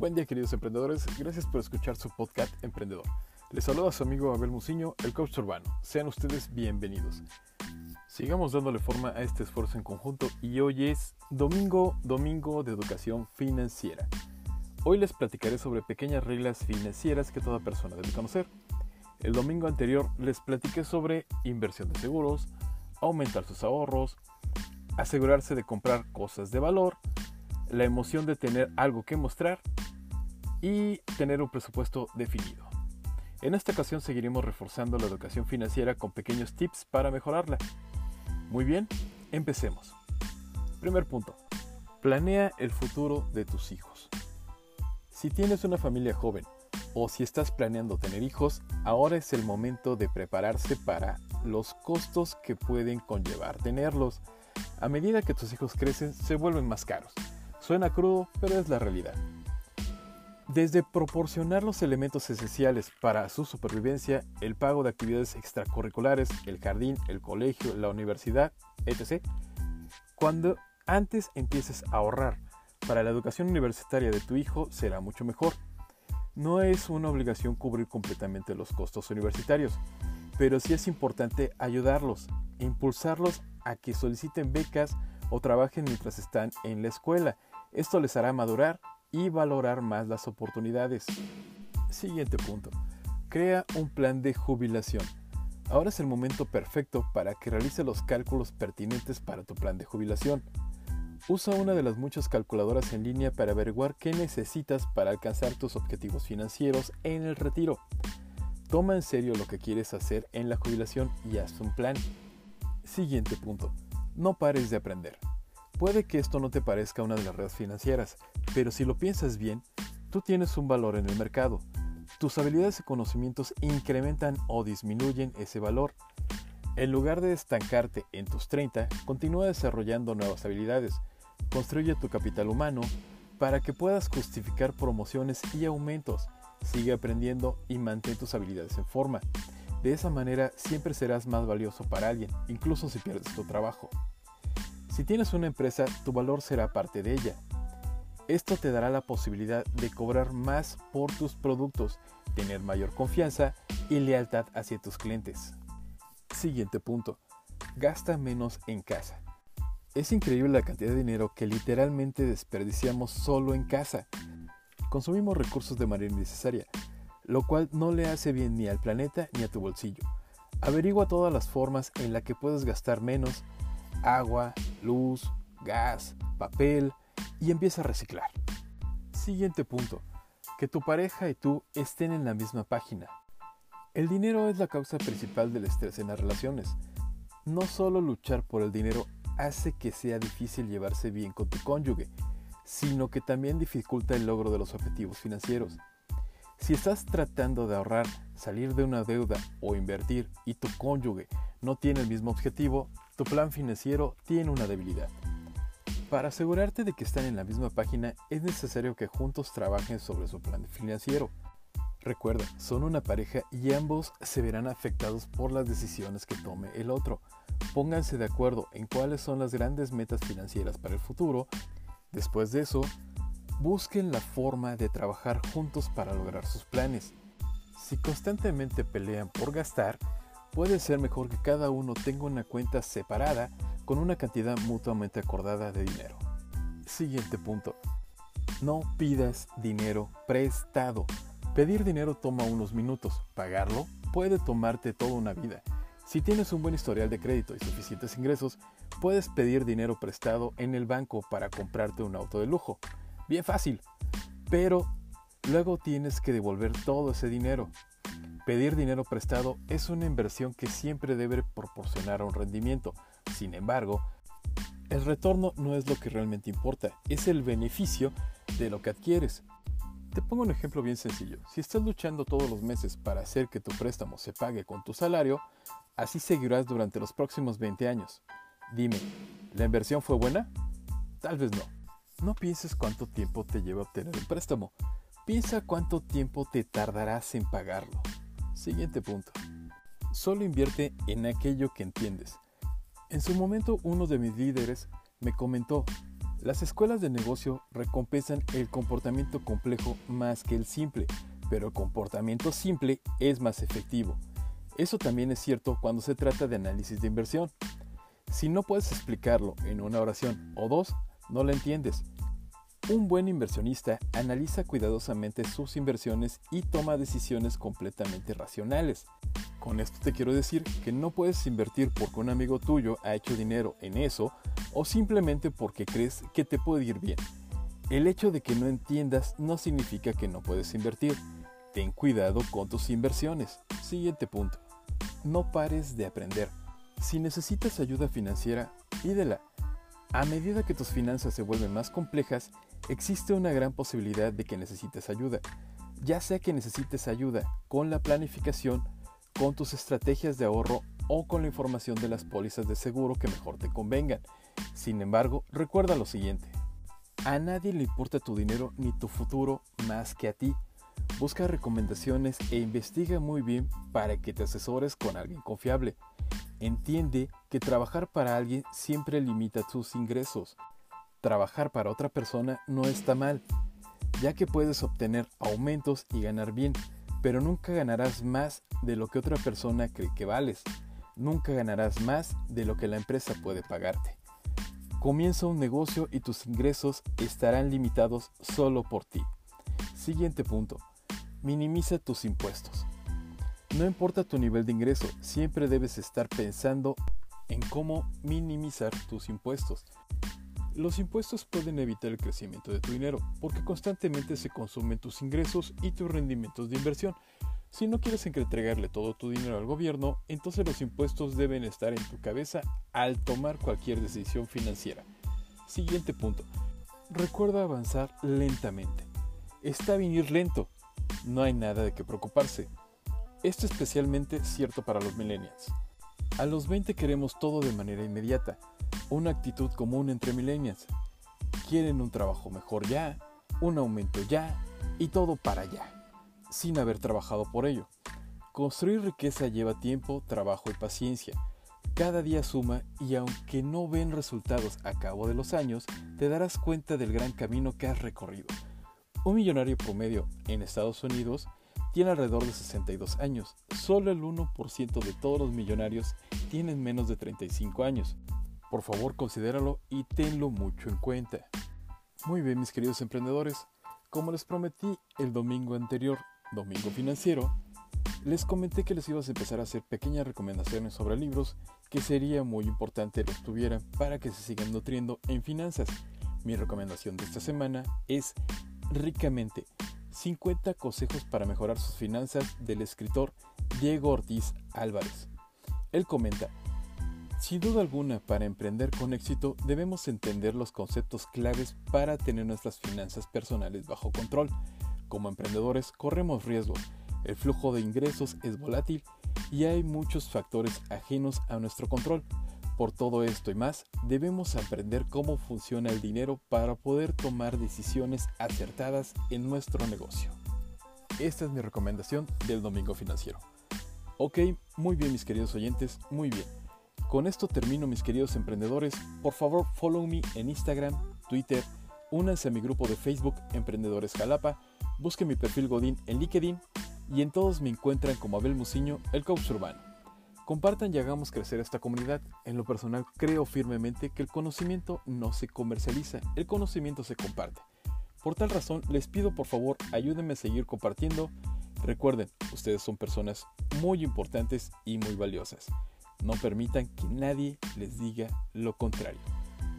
Buen día queridos emprendedores, gracias por escuchar su podcast Emprendedor. Les saluda su amigo Abel Muciño, el coach urbano. Sean ustedes bienvenidos. Sigamos dándole forma a este esfuerzo en conjunto y hoy es domingo, domingo de educación financiera. Hoy les platicaré sobre pequeñas reglas financieras que toda persona debe conocer. El domingo anterior les platiqué sobre inversión de seguros, aumentar sus ahorros, asegurarse de comprar cosas de valor, la emoción de tener algo que mostrar y tener un presupuesto definido. En esta ocasión seguiremos reforzando la educación financiera con pequeños tips para mejorarla. Muy bien, empecemos. Primer punto. Planea el futuro de tus hijos. Si tienes una familia joven o si estás planeando tener hijos, ahora es el momento de prepararse para los costos que pueden conllevar tenerlos. A medida que tus hijos crecen, se vuelven más caros. Suena crudo, pero es la realidad. Desde proporcionar los elementos esenciales para su supervivencia, el pago de actividades extracurriculares, el jardín, el colegio, la universidad, etc., cuando antes empieces a ahorrar para la educación universitaria de tu hijo será mucho mejor. No es una obligación cubrir completamente los costos universitarios, pero sí es importante ayudarlos, impulsarlos a que soliciten becas o trabajen mientras están en la escuela. Esto les hará madurar y valorar más las oportunidades. Siguiente punto. Crea un plan de jubilación. Ahora es el momento perfecto para que realice los cálculos pertinentes para tu plan de jubilación. Usa una de las muchas calculadoras en línea para averiguar qué necesitas para alcanzar tus objetivos financieros en el retiro. Toma en serio lo que quieres hacer en la jubilación y haz un plan. Siguiente punto. No pares de aprender. Puede que esto no te parezca una de las redes financieras, pero si lo piensas bien, tú tienes un valor en el mercado. Tus habilidades y conocimientos incrementan o disminuyen ese valor. En lugar de estancarte en tus 30, continúa desarrollando nuevas habilidades. Construye tu capital humano para que puedas justificar promociones y aumentos. Sigue aprendiendo y mantén tus habilidades en forma. De esa manera siempre serás más valioso para alguien, incluso si pierdes tu trabajo. Si tienes una empresa, tu valor será parte de ella. Esto te dará la posibilidad de cobrar más por tus productos, tener mayor confianza y lealtad hacia tus clientes. Siguiente punto. Gasta menos en casa. Es increíble la cantidad de dinero que literalmente desperdiciamos solo en casa. Consumimos recursos de manera innecesaria, lo cual no le hace bien ni al planeta ni a tu bolsillo. Averigua todas las formas en las que puedes gastar menos agua, luz, gas, papel y empieza a reciclar. Siguiente punto. Que tu pareja y tú estén en la misma página. El dinero es la causa principal del estrés en las relaciones. No solo luchar por el dinero hace que sea difícil llevarse bien con tu cónyuge, sino que también dificulta el logro de los objetivos financieros. Si estás tratando de ahorrar, salir de una deuda o invertir y tu cónyuge no tiene el mismo objetivo, tu plan financiero tiene una debilidad. Para asegurarte de que están en la misma página, es necesario que juntos trabajen sobre su plan financiero. Recuerda, son una pareja y ambos se verán afectados por las decisiones que tome el otro. Pónganse de acuerdo en cuáles son las grandes metas financieras para el futuro. Después de eso, busquen la forma de trabajar juntos para lograr sus planes. Si constantemente pelean por gastar, puede ser mejor que cada uno tenga una cuenta separada con una cantidad mutuamente acordada de dinero. Siguiente punto. No pidas dinero prestado. Pedir dinero toma unos minutos, pagarlo puede tomarte toda una vida. Si tienes un buen historial de crédito y suficientes ingresos, puedes pedir dinero prestado en el banco para comprarte un auto de lujo. Bien fácil. Pero luego tienes que devolver todo ese dinero. Pedir dinero prestado es una inversión que siempre debe proporcionar un rendimiento. Sin embargo, el retorno no es lo que realmente importa, es el beneficio de lo que adquieres. Te pongo un ejemplo bien sencillo. Si estás luchando todos los meses para hacer que tu préstamo se pague con tu salario, así seguirás durante los próximos 20 años. Dime, ¿la inversión fue buena? Tal vez no. No pienses cuánto tiempo te lleva obtener un préstamo. Piensa cuánto tiempo te tardarás en pagarlo. Siguiente punto. Solo invierte en aquello que entiendes. En su momento uno de mis líderes me comentó, Las escuelas de negocio recompensan el comportamiento complejo más que el simple, pero el comportamiento simple es más efectivo. Eso también es cierto cuando se trata de análisis de inversión. Si no puedes explicarlo en una oración o dos, no lo entiendes. Un buen inversionista analiza cuidadosamente sus inversiones y toma decisiones completamente racionales. Con esto te quiero decir que no puedes invertir porque un amigo tuyo ha hecho dinero en eso o simplemente porque crees que te puede ir bien. El hecho de que no entiendas no significa que no puedes invertir. Ten cuidado con tus inversiones. Siguiente punto. No pares de aprender. Si necesitas ayuda financiera, pídela. A medida que tus finanzas se vuelven más complejas, existe una gran posibilidad de que necesites ayuda. Ya sea que necesites ayuda con la planificación, con tus estrategias de ahorro o con la información de las pólizas de seguro que mejor te convengan. Sin embargo, recuerda lo siguiente. A nadie le importa tu dinero ni tu futuro más que a ti. Busca recomendaciones e investiga muy bien para que te asesores con alguien confiable. Entiende que trabajar para alguien siempre limita tus ingresos. Trabajar para otra persona no está mal, ya que puedes obtener aumentos y ganar bien, pero nunca ganarás más de lo que otra persona cree que vales. Nunca ganarás más de lo que la empresa puede pagarte. Comienza un negocio y tus ingresos estarán limitados solo por ti. Siguiente punto. Minimiza tus impuestos. No importa tu nivel de ingreso, siempre debes estar pensando en cómo minimizar tus impuestos. Los impuestos pueden evitar el crecimiento de tu dinero porque constantemente se consumen tus ingresos y tus rendimientos de inversión. Si no quieres entregarle todo tu dinero al gobierno, entonces los impuestos deben estar en tu cabeza al tomar cualquier decisión financiera. Siguiente punto. Recuerda avanzar lentamente. Está bien ir lento. No hay nada de qué preocuparse. Esto es especialmente cierto para los millennials. A los 20 queremos todo de manera inmediata una actitud común entre millennials. Quieren un trabajo mejor ya, un aumento ya y todo para ya, sin haber trabajado por ello. Construir riqueza lleva tiempo, trabajo y paciencia. Cada día suma y aunque no ven resultados a cabo de los años, te darás cuenta del gran camino que has recorrido. Un millonario promedio en Estados Unidos tiene alrededor de 62 años. Solo el 1% de todos los millonarios tienen menos de 35 años. Por favor, considéralo y tenlo mucho en cuenta. Muy bien, mis queridos emprendedores, como les prometí el domingo anterior, domingo financiero, les comenté que les ibas a empezar a hacer pequeñas recomendaciones sobre libros que sería muy importante los tuvieran para que se sigan nutriendo en finanzas. Mi recomendación de esta semana es Ricamente, 50 consejos para mejorar sus finanzas del escritor Diego Ortiz Álvarez. Él comenta, sin duda alguna, para emprender con éxito debemos entender los conceptos claves para tener nuestras finanzas personales bajo control. Como emprendedores corremos riesgos, el flujo de ingresos es volátil y hay muchos factores ajenos a nuestro control. Por todo esto y más, debemos aprender cómo funciona el dinero para poder tomar decisiones acertadas en nuestro negocio. Esta es mi recomendación del domingo financiero. Ok, muy bien mis queridos oyentes, muy bien. Con esto termino mis queridos emprendedores. Por favor, follow me en Instagram, Twitter, únanse a mi grupo de Facebook Emprendedores Jalapa, busquen mi perfil Godín en LinkedIn y en todos me encuentran como Abel Muciño, el coach urbano. Compartan y hagamos crecer esta comunidad. En lo personal creo firmemente que el conocimiento no se comercializa, el conocimiento se comparte. Por tal razón, les pido por favor ayúdenme a seguir compartiendo. Recuerden, ustedes son personas muy importantes y muy valiosas. No permitan que nadie les diga lo contrario.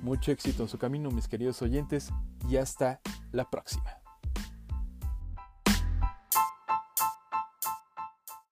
Mucho éxito en su camino, mis queridos oyentes, y hasta la próxima.